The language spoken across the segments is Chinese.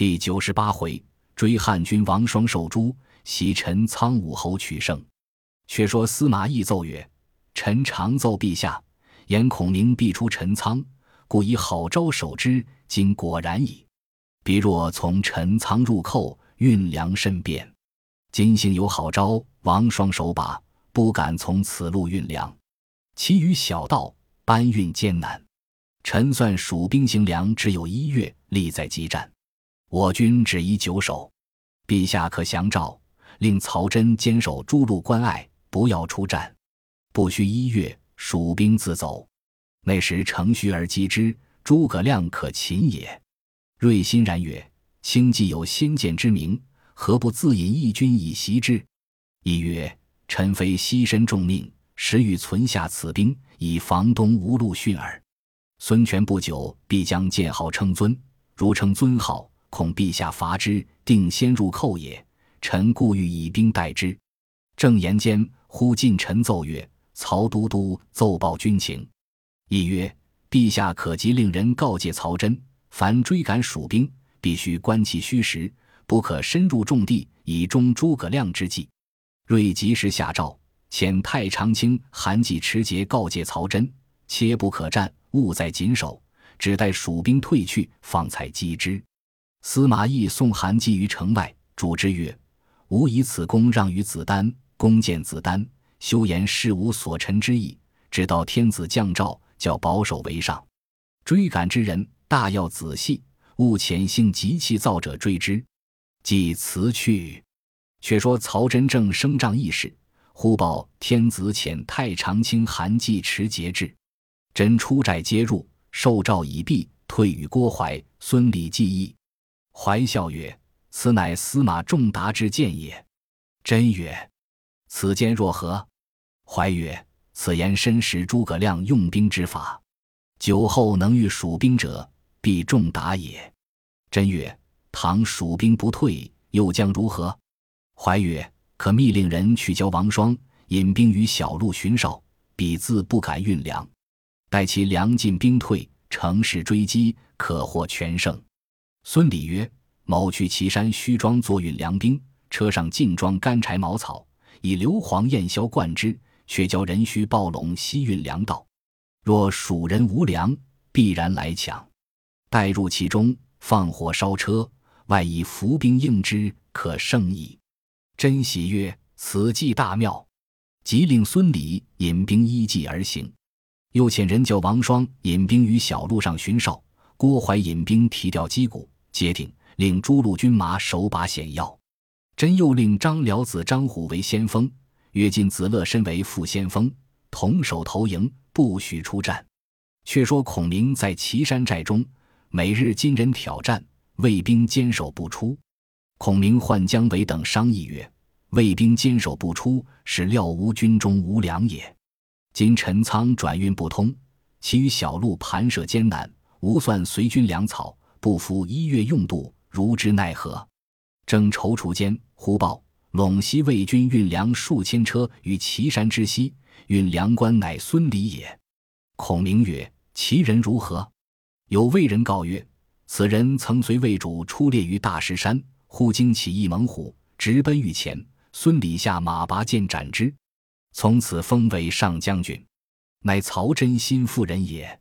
第九十八回，追汉军王双受诛，袭陈仓武侯取胜。却说司马懿奏曰：“臣常奏陛下，言孔明必出陈仓，故以好招守之。今果然矣。彼若从陈仓入寇，运粮甚便。今幸有好招，王双守把，不敢从此路运粮。其余小道搬运艰难。臣算蜀兵行粮只有一月，力在激战。我军只宜久守。陛下可降诏，令曹真坚守诸路关隘。”不要出战，不需一月，蜀兵自走。那时乘虚而击之，诸葛亮可擒也。瑞欣然曰：“卿既有先见之明，何不自引义军以袭之？”亦曰：“臣非牺牲重命，实欲存下此兵，以防东无路逊耳。孙权不久必将建号称尊，如称尊号，恐陛下伐之，定先入寇也。臣故欲以兵待之。”正言间。忽近臣奏曰：“曹都督奏报军情。”亦曰：“陛下可即令人告诫曹真，凡追赶蜀兵，必须观其虚实，不可深入重地，以终诸葛亮之计。”睿及时下诏，遣太常卿韩季持节告诫曹真：“切不可战，务在谨守，只待蜀兵退去，方才击之。”司马懿送韩季于城外，主之曰：“吾以此功让于子丹。”弓箭子丹，修言事无所陈之意。直到天子降诏，叫保守为上。追赶之人，大要仔细，勿潜性急气躁者追之。即辞去。却说曹真正升帐议事，忽报天子遣太常卿韩季持节至。真出寨接入，受诏已毕，退与郭淮、孙礼计议。怀笑曰：“此乃司马仲达之见也。”真曰。此间若何？怀曰：“此言深识诸葛亮用兵之法，酒后能御蜀兵者，必重达也。”真曰：“倘蜀兵不退，又将如何？”怀曰：“可密令人去教王双，引兵于小路巡哨，彼自不敢运粮。待其粮尽兵退，乘势追击，可获全胜。”孙礼曰：“某去岐山虚庄作运粮兵，车上尽装干柴茅草。”以硫磺焰硝灌之，却教人须暴拢西运粮道。若蜀人无粮，必然来抢。待入其中，放火烧车，外以伏兵应之，可胜矣。真喜曰：“此计大妙。”即令孙礼引兵依计而行，又遣人叫王双引兵于小路上巡哨，郭淮引兵提调击鼓接定，令诸路军马守把险要。真又令张辽子张虎为先锋，约进子乐身为副先锋，同守投营，不许出战。却说孔明在岐山寨中，每日金人挑战，卫兵坚守不出。孔明唤姜维等商议曰：“卫兵坚守不出，是料吾军中无粮也。今陈仓转运不通，其余小路盘涉艰难，无算随军粮草，不服一月用度，如之奈何？”正踌躇间，忽报陇西魏军运粮数千车于岐山之西，运粮官乃孙礼也。孔明曰：“其人如何？”有魏人告曰：“此人曾随魏主出猎于大石山，忽惊起一猛虎，直奔御前。孙礼下马拔剑斩之，从此封为上将军，乃曹真心腹人也。”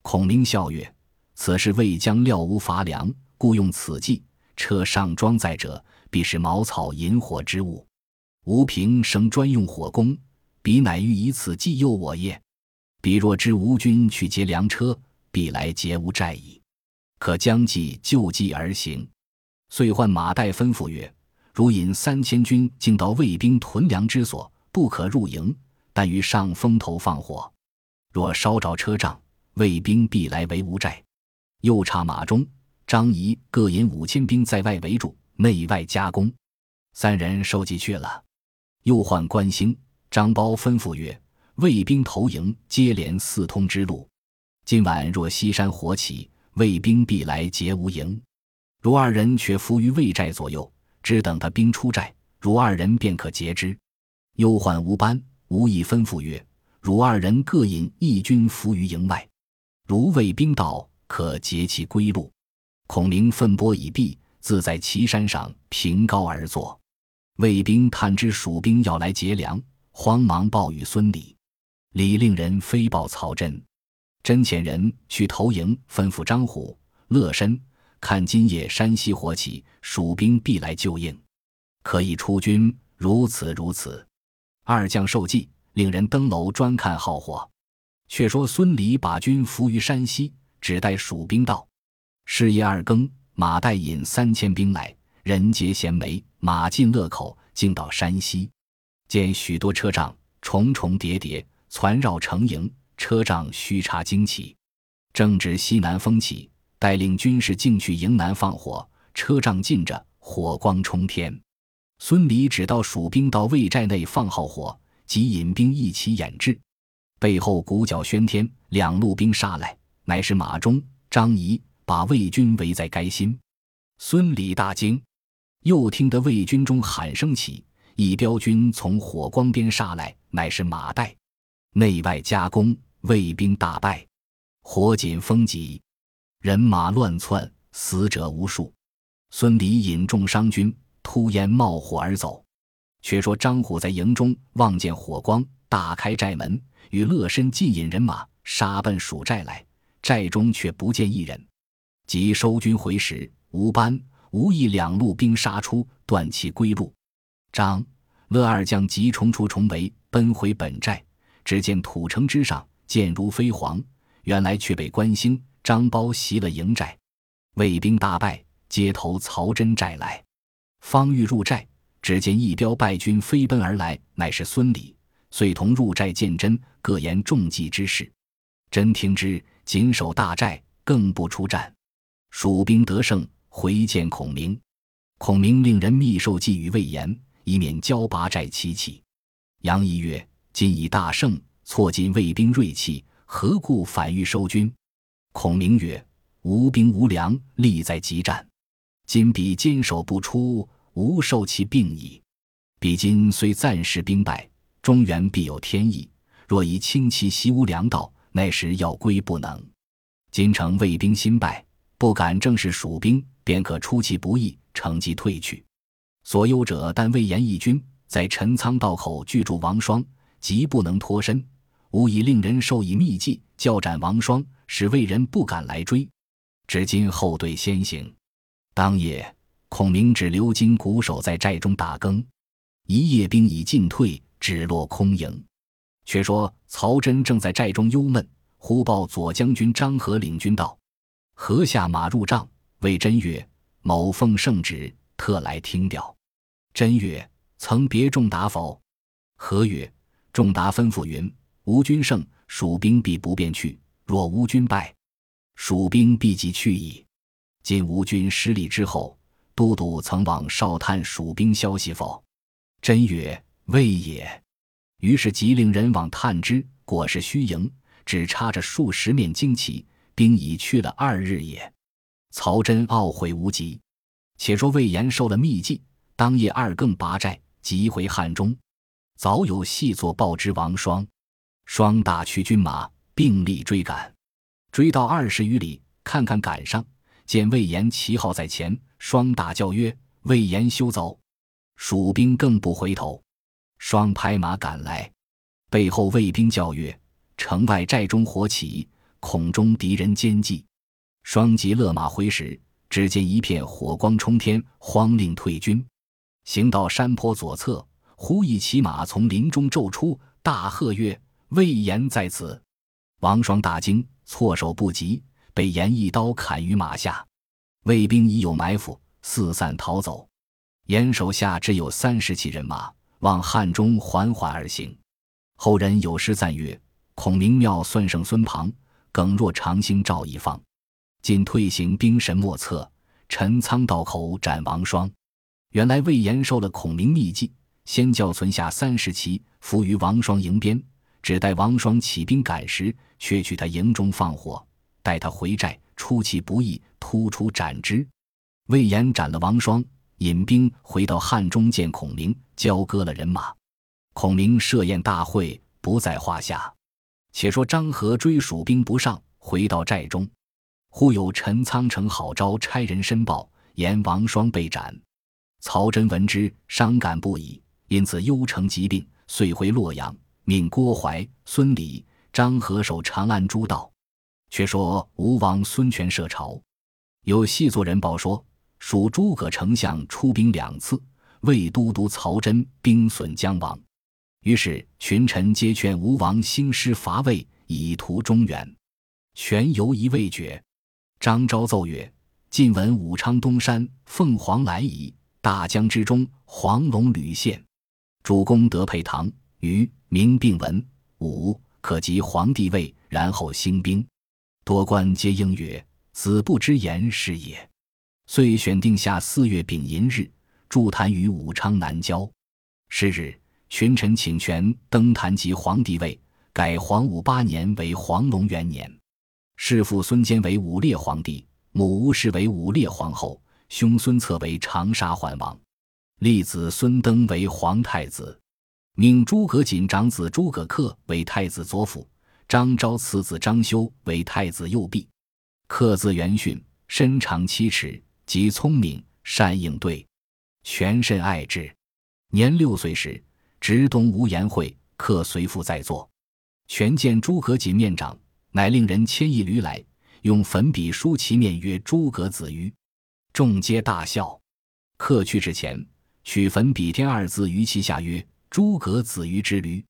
孔明笑曰：“此事魏将料无乏粮，故用此计。”车上装载者，必是茅草引火之物。吴平生专用火攻，彼乃欲以此计诱我也。彼若知吴军去劫粮车，必来劫吾寨矣。可将计就计而行。遂唤马岱吩咐曰：“如引三千军进到魏兵屯粮之所，不可入营，但于上风头放火。若烧着车仗，魏兵必来围吴寨。又差马中。”张仪各引五千兵在外围住，内外夹攻。三人收集去了。又唤关兴、张苞，吩咐曰：“魏兵投营，接连四通之路。今晚若西山火起，魏兵必来劫无营。如二人却伏于魏寨左右，只等他兵出寨，如二人便可截之。”又唤吴班、吴懿，吩咐曰：“如二人各引一军伏于营外，如魏兵到，可截其归路。”孔明奋波已毕，自在岐山上凭高而坐。卫兵探知蜀兵要来劫粮，慌忙报与孙礼。李令人飞报曹真，真遣人去投营，吩咐张虎、乐申看今夜山西火起，蜀兵必来救应，可以出军。如此如此。二将受计，令人登楼专看号火。却说孙礼把军伏于山西，只待蜀兵到。是夜二更，马岱引三千兵来，人杰衔枚，马进乐口，径到山西，见许多车仗重重叠叠，攒绕成营，车仗虚插旌旗。正值西南风起，带领军士径去营南放火，车仗近着，火光冲天。孙礼只道蜀兵到魏寨内放号火，即引兵一起掩至。背后鼓角喧天，两路兵杀来，乃是马忠、张仪把魏军围在该心。孙礼大惊，又听得魏军中喊声起，一彪军从火光边杀来，乃是马岱。内外夹攻，魏兵大败，火紧风急，人马乱窜，死者无数。孙礼引众伤军，突烟冒火而走。却说张虎在营中望见火光，大开寨门。与乐申尽引人马杀奔蜀寨来，寨中却不见一人。即收军回时，吴班、吴义两路兵杀出，断其归路。张、乐二将急冲出重围，奔回本寨，只见土城之上箭如飞蝗，原来却被关兴、张苞袭了营寨，魏兵大败，接投曹真寨来。方欲入寨，只见一彪败军飞奔而来，乃是孙礼。遂同入寨见真，各言中计之事。真听之，谨守大寨，更不出战。蜀兵得胜，回见孔明。孔明令人密授计与魏延，以免交拔寨齐起。杨仪曰：“今已大胜，挫尽魏兵锐气，何故反欲收军？”孔明曰：“无兵无粮，力在急战。今彼坚守不出，无受其病矣。彼今虽暂时兵败。”中原必有天意，若以轻骑袭吾粮道，那时要归不能。金城魏兵新败，不敢正视蜀兵，便可出其不意，乘机退去。所忧者但魏延一军在陈仓道口拒住王双，急不能脱身，吾已令人授以秘计，教斩王双，使魏人不敢来追。至今后队先行。当夜，孔明只留金鼓守在寨中打更，一夜兵已尽退。只落空营。却说曹真正在寨中忧闷，忽报左将军张合领军到，合下马入帐，谓真曰：“某奉圣旨，特来听调。”真曰：“曾别仲达否？”合曰：“仲达吩咐云：吴军胜，蜀兵必不便去；若吴军败，蜀兵必即去矣。今吴军失利之后，都督曾往哨探蜀兵消息否？”真曰。未也，于是即令人往探之，果是虚营，只插着数十面旌旗，兵已去了二日也。曹真懊悔无极。且说魏延受了密计，当夜二更拔寨，急回汉中。早有细作报之王双，双大驱军马并力追赶，追到二十余里，看看赶上，见魏延旗号在前，双大叫曰：“魏延休走！”蜀兵更不回头。双拍马赶来，背后卫兵叫曰：“城外寨中火起，恐中敌人奸计。”双急勒马回时，只见一片火光冲天，慌令退军。行到山坡左侧，忽一骑马从林中骤出，大喝曰：“魏延在此！”王双大惊，措手不及，被严一刀砍于马下。魏兵已有埋伏，四散逃走。严手下只有三十骑人马。往汉中缓缓而行，后人有诗赞曰：“孔明妙算胜孙庞，耿若长兴赵一方。进退行兵神莫测，陈仓道口斩王双。”原来魏延受了孔明秘计，先叫存下三十骑伏于王双营边，只待王双起兵赶时，却去他营中放火，待他回寨出其不意，突出斩之。魏延斩了王双。引兵回到汉中见孔明，交割了人马。孔明设宴大会，不在话下。且说张合追蜀兵不上，回到寨中，忽有陈仓城好招差人申报，言王双被斩。曹真闻之，伤感不已，因此忧成疾病，遂回洛阳，命郭淮、孙礼、张合守长安诸道。却说吴王孙权设朝，有细作人报说，属诸葛丞相出兵两次，魏都督曹真兵损将亡。于是群臣皆劝吴王兴师伐魏，以图中原。权犹疑未决。张昭奏曰：“晋闻武昌东山凤凰来矣，大江之中黄龙屡现。主公得配唐、虞、明并文武，可及皇帝位，然后兴兵。”多官皆应曰：“子不知言是也。”遂选定下四月丙寅日，筑坛于武昌南郊。是日。群臣请权登坛即皇帝位，改黄武八年为黄龙元年。弑父孙坚为武烈皇帝，母吴氏为武烈皇后，兄孙策为长沙桓王，立子孙登为皇太子，命诸葛瑾长子诸葛恪为太子左辅，张昭次子张修为太子右弼。恪字元训，身长七尺，极聪明，善应对，全甚爱之。年六岁时。直东吴言会，客随父在座。权见诸葛瑾面长，乃令人牵一驴来，用粉笔书其面，曰：“诸葛子瑜。”众皆大笑。客去之前，取粉笔添二字于其下，曰：“诸葛子瑜之驴。”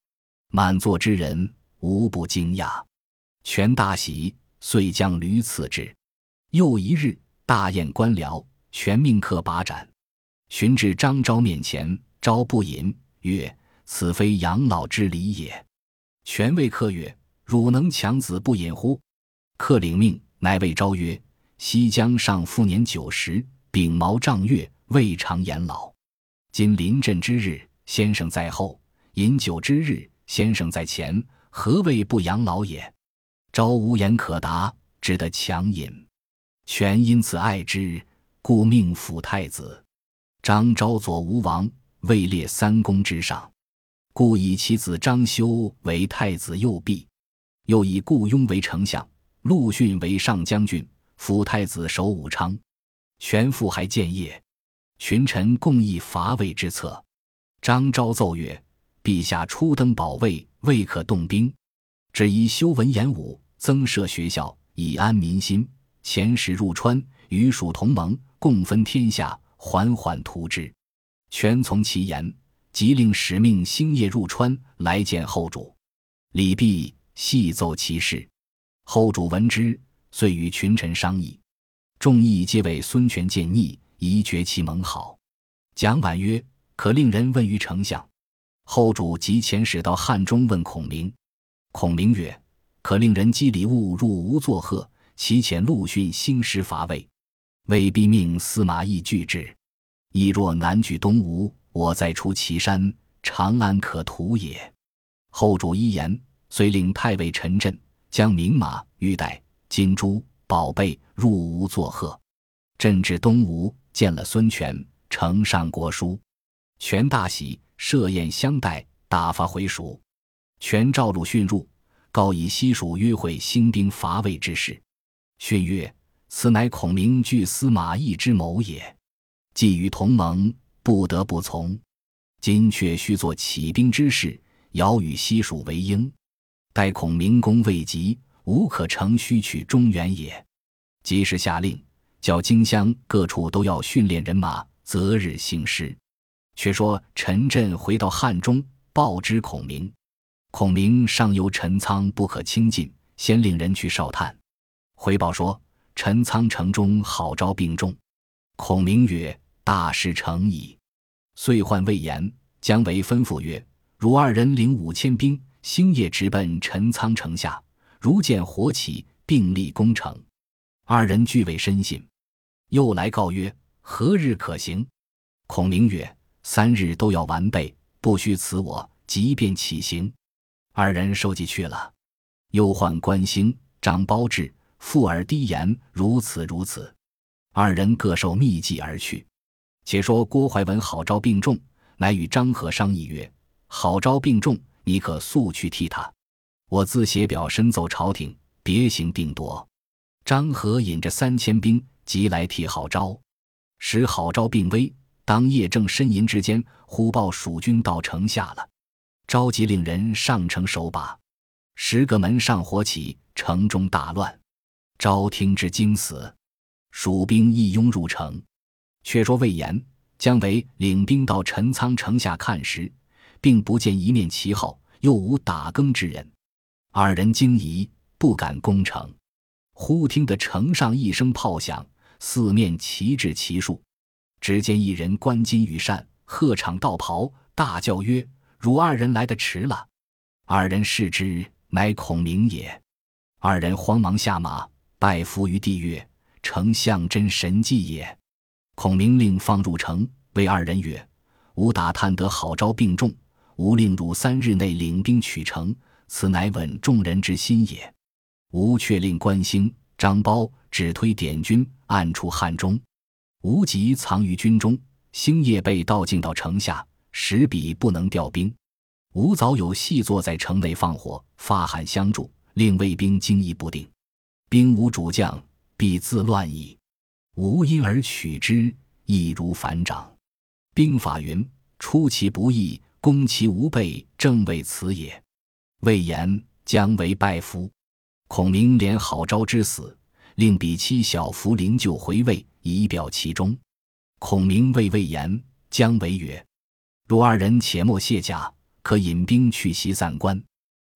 满座之人无不惊讶。权大喜，遂将驴赐之。又一日，大宴官僚，权命客把斩。寻至张昭面前，昭不饮，曰：此非养老之礼也。权谓客曰：“汝能强子不饮乎？”客领命，乃谓昭曰：“西江上复年九十，秉毛丈月，未尝言老。今临阵之日，先生在后；饮酒之日，先生在前。何谓不养老也？”昭无言可答，只得强饮。权因此爱之，故命辅太子。张昭左吴王，位列三公之上。故以其子张修为太子右弼，又以顾雍为丞相，陆逊为上将军，辅太子守武昌。权父还建业，群臣共议伐魏之策。张昭奏曰：“陛下初登宝位，未可动兵，只宜修文言武，增设学校，以安民心。遣使入川，与蜀同盟，共分天下，缓缓图之。”权从其言。即令使命星夜入川来见后主，李泌细奏其事。后主闻之，遂与群臣商议，众议皆为孙权见逆，宜绝其盟好。蒋琬曰：“可令人问于丞相。”后主即遣使到汉中问孔明。孔明曰：“可令人积礼物入吴作贺，其遣陆逊兴师伐魏。魏必命司马懿拒之。懿若南拒东吴。”我再出祁山，长安可图也。后主一言，遂令太尉陈震将名马、玉带、金珠、宝贝入吴作贺。朕至东吴，见了孙权，呈上国书。权大喜，设宴相待，打发回蜀。权召鲁迅入，告以西蜀约会兴兵伐魏之事。训曰：“此乃孔明拒司马懿之谋也。既与同盟。”不得不从，今却须做起兵之事，遥与西蜀为应。待孔明功未及，无可乘虚取中原也。即时下令，叫荆襄各处都要训练人马，择日兴师。却说陈震回到汉中，报知孔明。孔明上游陈仓不可轻进，先令人去哨探。回报说陈仓城中好招病重。孔明曰：“大事成矣。”遂唤魏延、姜维，吩咐曰：“汝二人领五千兵，星夜直奔陈仓城下。如见火起，并立攻城。”二人俱未深信。又来告曰：“何日可行？”孔明曰：“三日都要完备，不须辞我，即便起行。”二人收集去了。又唤关兴、张苞至、附耳低言：“如此如此。”二人各受密计而去。且说郭怀文好招病重，乃与张合商议曰：“好招病重，你可速去替他，我自写表申奏朝廷，别行定夺。”张合引着三千兵即来替郝昭。时郝昭病危，当夜正呻吟之间，忽报蜀军到城下了，召集令人上城守把。十个门上火起，城中大乱。昭听之惊死，蜀兵一拥入城。却说魏延、姜维领兵到陈仓城下看时，并不见一面旗号，又无打更之人。二人惊疑，不敢攻城。忽听得城上一声炮响，四面旗帜齐竖。只见一人冠金羽扇，鹤氅道袍，大叫曰：“汝二人来得迟了。”二人视之，乃孔明也。二人慌忙下马，拜伏于地曰：“丞相真神迹也。”孔明令放入城，谓二人曰：“吾打探得郝昭病重，吾令汝三日内领兵取城，此乃稳众人之心也。吾却令关兴、张苞只推点军，暗处汉中。吾即藏于军中，星夜被盗进到城下，使彼不能调兵。吾早有细作在城内放火，发喊相助，令卫兵惊疑不定。兵无主将，必自乱矣。”吾因而取之，易如反掌。兵法云：“出其不意，攻其无备，正为此也。”魏延、姜维拜服。孔明连郝昭之死，令比妻小福灵柩回魏，以表其忠。孔明谓魏延、姜维曰：“若二人且莫卸甲，可引兵去袭散关。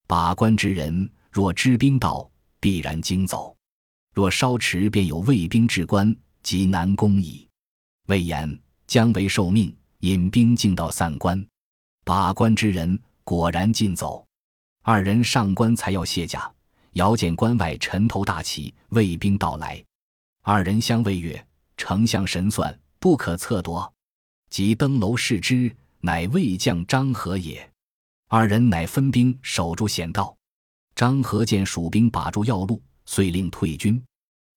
把关之人若知兵到，必然惊走；若稍迟，便有卫兵至关。”即难攻矣。魏延、姜维受命，引兵进到散关，把关之人果然尽走。二人上关，才要卸甲，遥见关外尘头大起，魏兵到来。二人相谓曰：“丞相神算，不可测夺。”即登楼视之，乃魏将张合也。二人乃分兵守住险道。张合见蜀兵把住要路，遂令退军。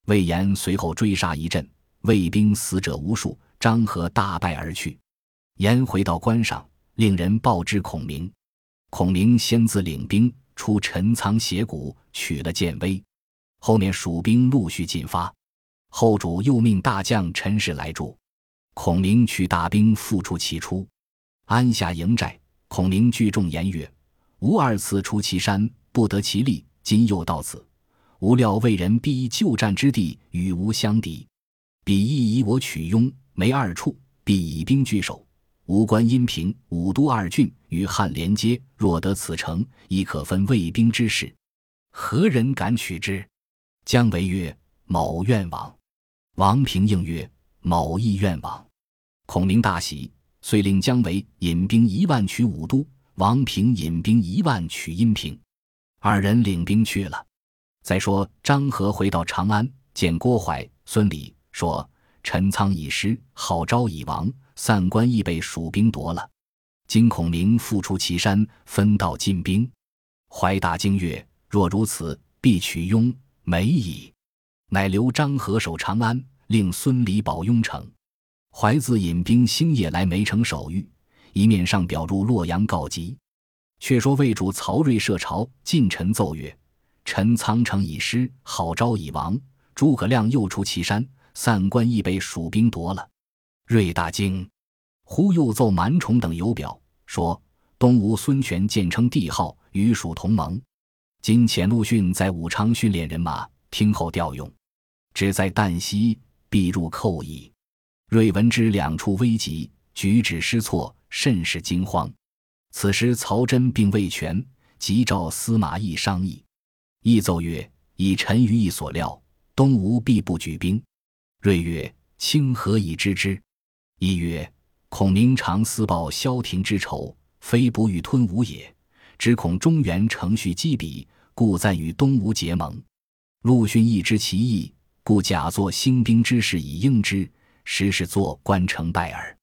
魏延随后追杀一阵，魏兵死者无数，张合大败而去。延回到关上，令人报知孔明。孔明先自领兵出陈仓斜谷，取了建威。后面蜀兵陆续进发，后主又命大将陈氏来助。孔明取大兵复出其出，安下营寨。孔明聚众言曰：“吾二次出祁山，不得其利，今又到此。”无料魏人必以旧战之地与吾相敌，彼亦以我取雍、没二处，必以兵据守。吾关阴平、武都二郡与汉连接，若得此城，亦可分魏兵之势。何人敢取之？姜维曰：“某愿往。”王平应曰：“某亦愿往。”孔明大喜，遂令姜维引兵一万取武都，王平引兵一万取阴平。二人领兵去了。再说张合回到长安，见郭淮、孙礼，说：“陈仓已失，郝昭已亡，散关亦被蜀兵夺了。今孔明复出祁山，分道进兵。”怀大惊曰：“若如此，必取雍、梅矣。”乃留张合守长安，令孙礼保雍城。怀自引兵星夜来梅城守御，一面上表入洛阳告急。却说魏主曹睿设朝，近臣奏曰。陈仓城已失，郝昭已亡，诸葛亮又出祁山，散关亦被蜀兵夺了。瑞大惊，忽又奏蛮宠等有表，说东吴孙权建称帝号，与蜀同盟。今遣陆逊在武昌训练人马，听候调用。只在旦夕，必入寇矣。瑞闻之，两处危急，举止失措，甚是惊慌。此时曹真并未权，急召司马懿商议。懿奏曰：“以臣于意所料，东吴必不举兵。”睿曰：“卿何以知之？”懿曰：“孔明常私报萧亭之仇，非不欲吞吴也，只恐中原程序积彼，故暂与东吴结盟。陆逊亦知其意，故假作兴兵之势以应之，实是作关城败耳。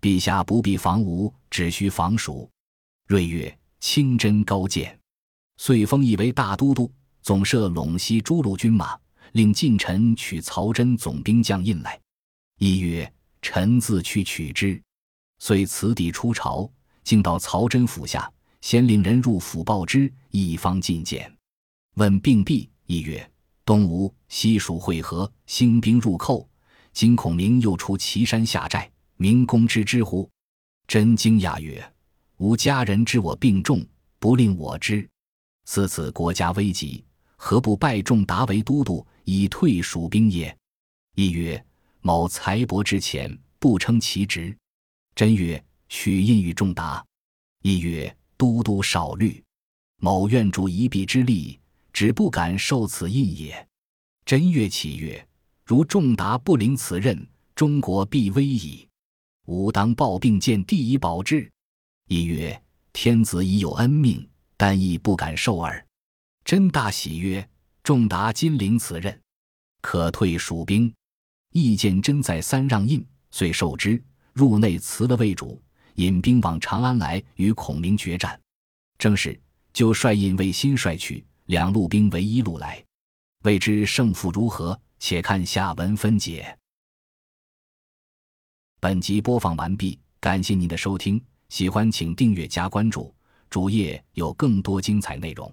陛下不必防吴，只需防蜀。”睿曰：“清真高见。”遂封懿为大都督。总设陇西诸路军马，令近臣取曹真总兵将印来。一曰：“臣自去取之。”遂辞帝出朝，竟到曹真府下，先令人入府报之，一方觐见。问病毕，一曰：“东吴西蜀会合，兴兵入寇，今孔明又出岐山下寨，明公知之乎？”真惊讶曰：“吾家人知我病重，不令我知。思此国家危急，何不拜仲达为都督，以退蜀兵也？”亦曰：“某才薄之前，不称其职。”真曰：“取印与仲达。”亦曰：“都督少虑，某愿助一臂之力，只不敢受此印也。”真曰：“其曰：如仲达不领此任，中国必危矣。”吾当抱病见帝以保之。亦曰：“天子已有恩命，但亦不敢受耳。”真大喜曰：“仲达金陵此任，可退蜀兵。”亦见真在三让印，遂受之。入内辞了魏主，引兵往长安来，与孔明决战。正是就率印为新帅去，两路兵为一路来，未知胜负如何？且看下文分解。本集播放完毕，感谢您的收听，喜欢请订阅加关注，主页有更多精彩内容。